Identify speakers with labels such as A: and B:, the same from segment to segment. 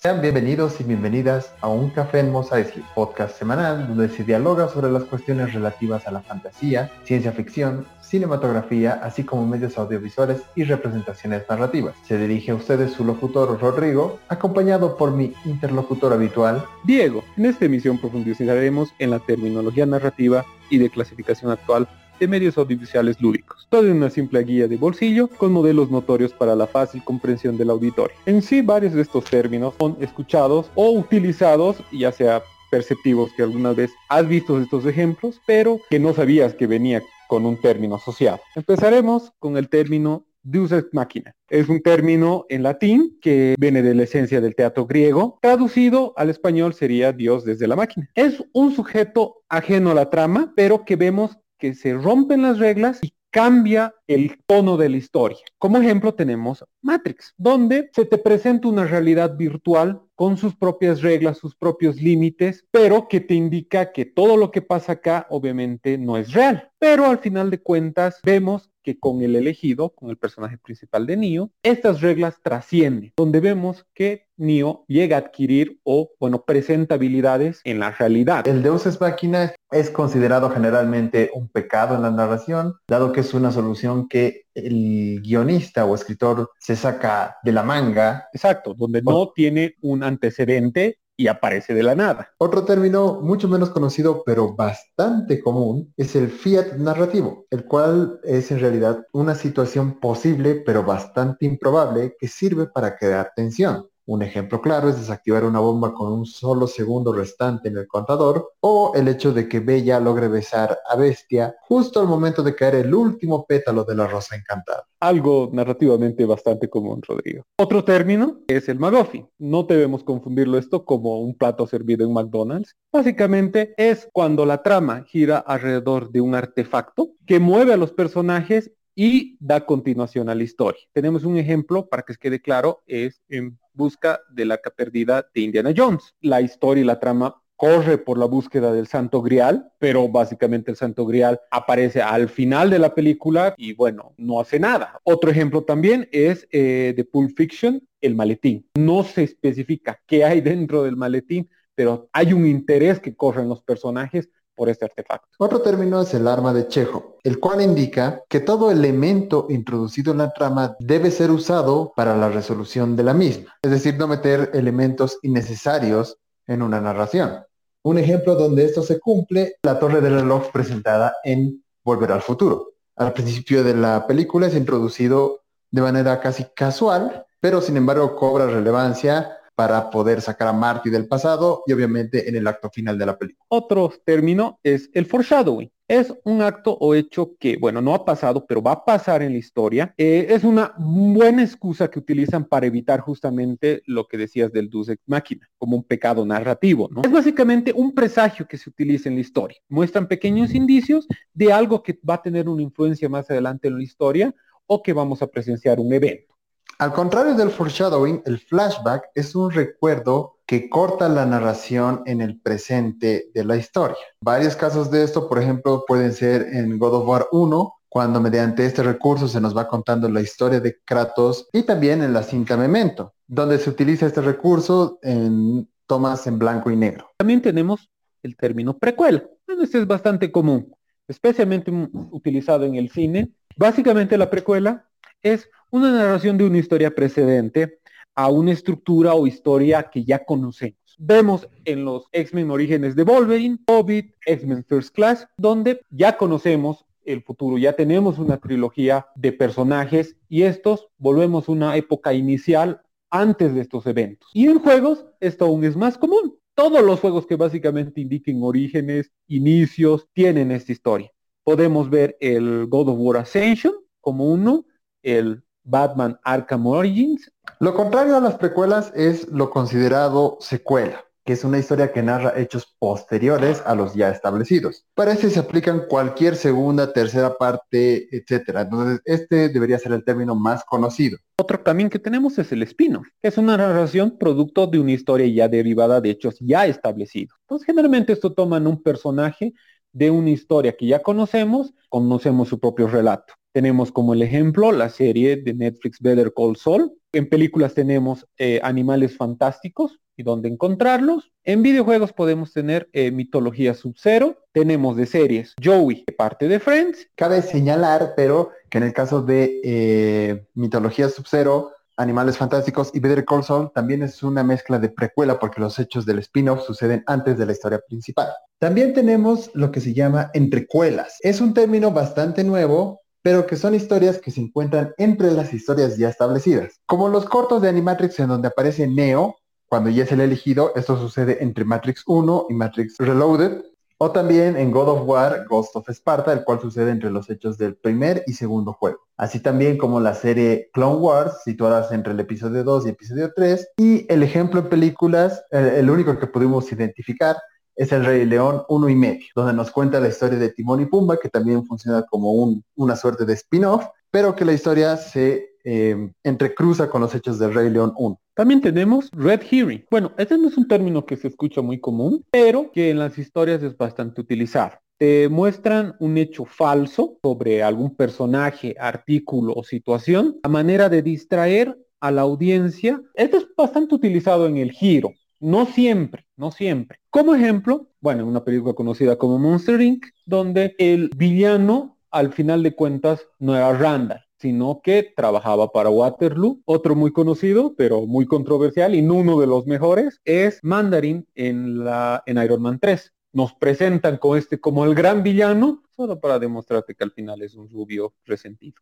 A: Sean bienvenidos y bienvenidas a Un Café en Mos podcast semanal donde se dialoga sobre las cuestiones relativas a la fantasía, ciencia ficción, cinematografía, así como medios audiovisuales y representaciones narrativas. Se dirige a ustedes su locutor Rodrigo, acompañado por mi interlocutor habitual,
B: Diego. En esta emisión profundizaremos en la terminología narrativa y de clasificación actual de medios audiovisuales lúdicos. Todo en una simple guía de bolsillo con modelos notorios para la fácil comprensión del auditorio. En sí, varios de estos términos son escuchados o utilizados, ya sea perceptivos que alguna vez has visto estos ejemplos, pero que no sabías que venía con un término asociado. Empezaremos con el término Deus ex machina. Es un término en latín que viene de la esencia del teatro griego. Traducido al español sería Dios desde la máquina. Es un sujeto ajeno a la trama, pero que vemos que se rompen las reglas y cambia el tono de la historia. Como ejemplo tenemos Matrix, donde se te presenta una realidad virtual con sus propias reglas, sus propios límites, pero que te indica que todo lo que pasa acá obviamente no es real. Pero al final de cuentas vemos que con el elegido, con el personaje principal de Neo, estas reglas trascienden, donde vemos que Neo llega a adquirir o, bueno, presenta habilidades en la realidad.
A: El Deus Ex Machina es considerado generalmente un pecado en la narración, dado que es una solución que el guionista o escritor se saca de la manga.
B: Exacto, donde no tiene un antecedente y aparece de la nada.
A: Otro término mucho menos conocido pero bastante común es el fiat narrativo, el cual es en realidad una situación posible pero bastante improbable que sirve para crear tensión. Un ejemplo claro es desactivar una bomba con un solo segundo restante en el contador o el hecho de que Bella logre besar a Bestia justo al momento de caer el último pétalo de la rosa encantada.
B: Algo narrativamente bastante común, Rodrigo. Otro término es el McGuffin. No debemos confundirlo esto como un plato servido en McDonald's. Básicamente es cuando la trama gira alrededor de un artefacto que mueve a los personajes y da continuación a la historia. Tenemos un ejemplo para que se quede claro, es en busca de la perdida de Indiana Jones. La historia y la trama corre por la búsqueda del Santo Grial, pero básicamente el Santo Grial aparece al final de la película y bueno, no hace nada. Otro ejemplo también es eh, de Pulp Fiction, el maletín. No se especifica qué hay dentro del maletín, pero hay un interés que corren los personajes por este artefacto.
A: Otro término es el arma de Chejo, el cual indica que todo elemento introducido en la trama debe ser usado para la resolución de la misma, es decir, no meter elementos innecesarios en una narración. Un ejemplo donde esto se cumple, la torre del reloj presentada en Volver al futuro. Al principio de la película es introducido de manera casi casual, pero sin embargo cobra relevancia para poder sacar a Marty del pasado y obviamente en el acto final de la película.
B: Otro término es el foreshadowing. Es un acto o hecho que, bueno, no ha pasado, pero va a pasar en la historia. Eh, es una buena excusa que utilizan para evitar justamente lo que decías del Deus Ex Machina, como un pecado narrativo, ¿no? Es básicamente un presagio que se utiliza en la historia. Muestran pequeños indicios de algo que va a tener una influencia más adelante en la historia o que vamos a presenciar un evento.
A: Al contrario del foreshadowing, el flashback es un recuerdo que corta la narración en el presente de la historia. Varios casos de esto, por ejemplo, pueden ser en God of War 1, cuando mediante este recurso se nos va contando la historia de Kratos y también en la cinta Memento, donde se utiliza este recurso en tomas en blanco y negro.
B: También tenemos el término precuela. Este es bastante común, especialmente utilizado en el cine. Básicamente la precuela es una narración de una historia precedente a una estructura o historia que ya conocemos. Vemos en los X-Men Orígenes de Wolverine, Hobbit, X-Men First Class, donde ya conocemos el futuro, ya tenemos una trilogía de personajes y estos volvemos a una época inicial antes de estos eventos. Y en juegos esto aún es más común. Todos los juegos que básicamente indiquen orígenes, inicios, tienen esta historia. Podemos ver el God of War Ascension como uno, el Batman Arkham Origins.
A: Lo contrario a las precuelas es lo considerado secuela, que es una historia que narra hechos posteriores a los ya establecidos. Para este se aplican cualquier segunda, tercera parte, etcétera. Entonces, este debería ser el término más conocido.
B: Otro también que tenemos es el spin-off, que es una narración producto de una historia ya derivada de hechos ya establecidos. Entonces, generalmente esto toman un personaje de una historia que ya conocemos, conocemos su propio relato. Tenemos como el ejemplo la serie de Netflix Better Call Saul. En películas tenemos eh, Animales Fantásticos y dónde encontrarlos. En videojuegos podemos tener eh, Mitología Sub-Zero. Tenemos de series Joey, parte de Friends.
A: Cabe señalar, pero que en el caso de eh, Mitología Sub-Zero, Animales Fantásticos y Better Call Saul también es una mezcla de precuela porque los hechos del spin-off suceden antes de la historia principal. También tenemos lo que se llama entrecuelas. Es un término bastante nuevo, pero que son historias que se encuentran entre las historias ya establecidas. Como los cortos de Animatrix en donde aparece Neo, cuando ya es el elegido, esto sucede entre Matrix 1 y Matrix Reloaded, o también en God of War, Ghost of Sparta, el cual sucede entre los hechos del primer y segundo juego. Así también como la serie Clone Wars, situadas entre el episodio 2 y episodio 3. Y el ejemplo en películas, el, único que pudimos identificar, es el Rey León 1 y medio, donde nos cuenta la historia de Timón y Pumba, que también funciona como una suerte de spin-off, pero que la historia se eh, entrecruza con los hechos del Rey León 1.
B: También tenemos red hearing. Bueno, este no es un término que se escucha muy común, pero que en las historias es bastante utilizado. Te muestran un hecho falso sobre algún personaje, artículo o situación a manera de distraer a la audiencia. Esto es bastante utilizado en el giro. No siempre, no siempre. Como ejemplo, bueno, una película conocida como Monster Inc., donde el villano al final de cuentas no era Randall, sino que trabajaba para Waterloo. Otro muy conocido, pero muy controversial y no uno de los mejores, es Mandarin en, la, en Iron Man 3. Nos presentan con este como el gran villano, solo para demostrarte que al final es un rubio resentido.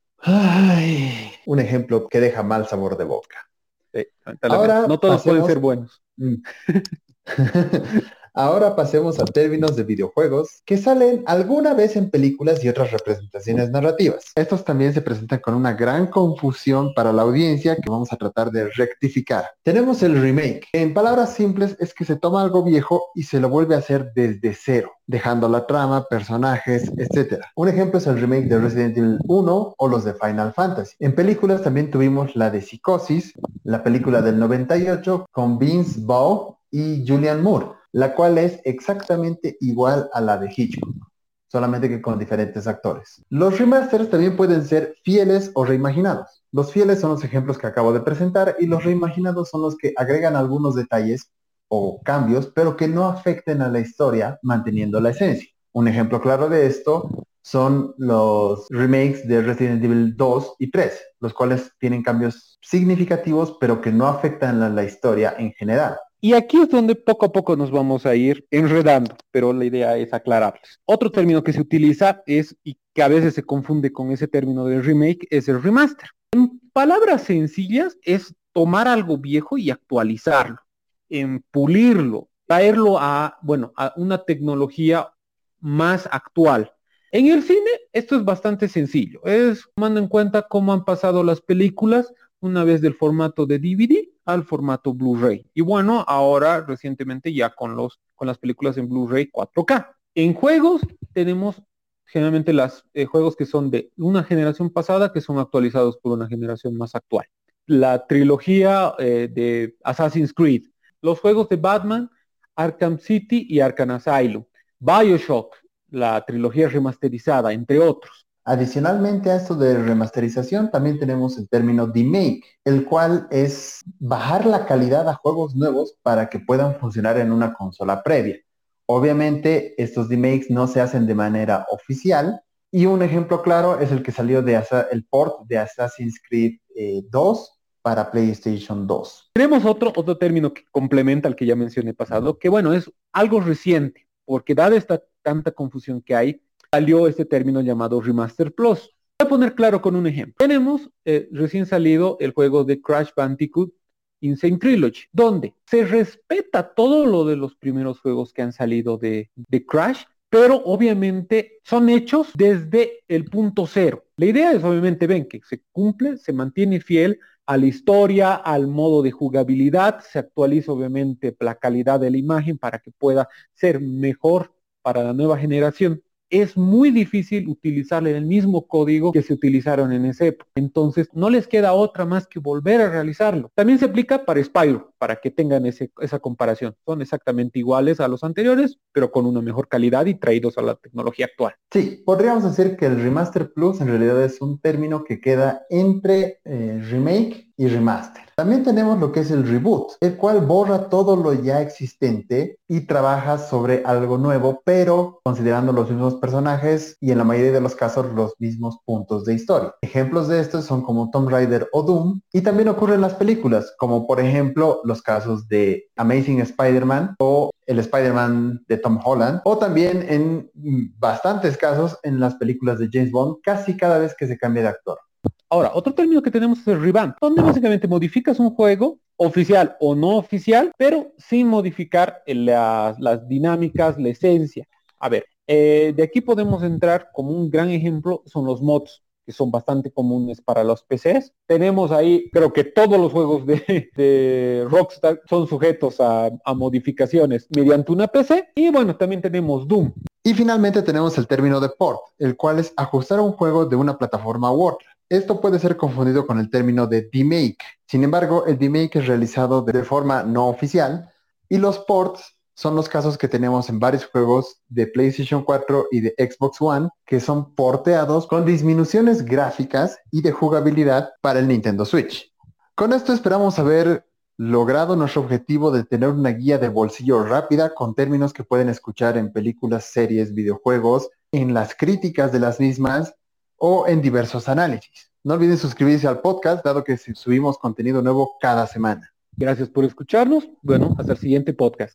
A: un ejemplo que deja mal sabor de boca.
B: Ahora no todos pueden ser buenos. Mm.
A: Ahora pasemos a términos de videojuegos que salen alguna vez en películas y otras representaciones narrativas. Estos también se presentan con una gran confusión para la audiencia que vamos a tratar de rectificar. Tenemos el remake. En palabras simples es que se toma algo viejo y se lo vuelve a hacer desde cero, dejando la trama, personajes, etc. Un ejemplo es el remake de Resident Evil 1 o los de Final Fantasy. En películas también tuvimos la de Psicosis, la película del 98 con Vince Vaughn y Julian Moore la cual es exactamente igual a la de Hitchcock, solamente que con diferentes actores. Los remasters también pueden ser fieles o reimaginados. Los fieles son los ejemplos que acabo de presentar y los reimaginados son los que agregan algunos detalles o cambios, pero que no afecten a la historia manteniendo la esencia. Un ejemplo claro de esto son los remakes de Resident Evil 2 y 3, los cuales tienen cambios significativos, pero que no afectan a la historia en general.
B: Y aquí es donde poco a poco nos vamos a ir enredando, pero la idea es aclararles. Otro término que se utiliza es, y que a veces se confunde con ese término de remake, es el remaster. En palabras sencillas, es tomar algo viejo y actualizarlo, en pulirlo, traerlo a, bueno, a una tecnología más actual. En el cine esto es bastante sencillo, es tomando en cuenta cómo han pasado las películas una vez del formato de DVD al formato Blu-ray. Y bueno, ahora recientemente ya con, los, con las películas en Blu-ray 4K. En juegos tenemos generalmente los eh, juegos que son de una generación pasada que son actualizados por una generación más actual. La trilogía eh, de Assassin's Creed, los juegos de Batman, Arkham City y Arkham Asylum, Bioshock, la trilogía remasterizada, entre otros.
A: Adicionalmente a esto de remasterización, también tenemos el término demake, el cual es bajar la calidad a juegos nuevos para que puedan funcionar en una consola previa. Obviamente, estos demakes no se hacen de manera oficial, y un ejemplo claro es el que salió de el port de Assassin's Creed 2 eh, para PlayStation 2.
B: Tenemos otro, otro término que complementa al que ya mencioné pasado, que bueno, es algo reciente, porque dada esta tanta confusión que hay, salió este término llamado Remaster Plus. Voy a poner claro con un ejemplo. Tenemos eh, recién salido el juego de Crash Bandicoot Insane Trilogy, donde se respeta todo lo de los primeros juegos que han salido de, de Crash, pero obviamente son hechos desde el punto cero. La idea es obviamente, ven, que se cumple, se mantiene fiel a la historia, al modo de jugabilidad, se actualiza obviamente la calidad de la imagen para que pueda ser mejor para la nueva generación es muy difícil utilizar el mismo código que se utilizaron en ese época. Entonces, no les queda otra más que volver a realizarlo. También se aplica para Spyro, para que tengan esa comparación. Son exactamente iguales a los anteriores, pero con una mejor calidad y traídos a la tecnología actual.
A: Sí, podríamos decir que el Remaster Plus en realidad es un término que queda entre eh, remake y remaster. También tenemos lo que es el reboot, el cual borra todo lo ya existente y trabaja sobre algo nuevo, pero considerando los mismos personajes y en la mayoría de los casos los mismos puntos de historia. Ejemplos de estos son como Tomb Raider o Doom y también ocurren en las películas, como por ejemplo los casos de Amazing Spider-Man o el Spider-Man de Tom Holland, o también en bastantes casos en las películas de James Bond, casi cada vez que se cambia de actor.
B: Ahora, otro término que tenemos es el revamp, donde básicamente modificas un juego oficial o no oficial, pero sin modificar las, dinámicas, la esencia. A ver, eh, de aquí podemos entrar como un gran ejemplo, son los mods que son bastante comunes para los PCs. Tenemos ahí, creo que todos los juegos de, Rockstar son sujetos a, a, modificaciones mediante una PC. Y bueno, también tenemos Doom.
A: Y finalmente tenemos el término de port, el cual es ajustar un juego de una plataforma u otra. Esto puede ser confundido con el término de demake. Sin embargo, el demake es realizado de forma no oficial y los ports son los casos que tenemos en varios juegos de PlayStation 4 y de Xbox One que son porteados con disminuciones gráficas y de jugabilidad para el Nintendo Switch. Con esto esperamos haber logrado nuestro objetivo de tener una guía de bolsillo rápida con términos que pueden escuchar en películas, series, videojuegos, en las críticas de las mismas o en diversos análisis. No olviden suscribirse al podcast, dado que subimos contenido nuevo cada semana.
B: Gracias por escucharnos. Bueno, hasta el siguiente podcast.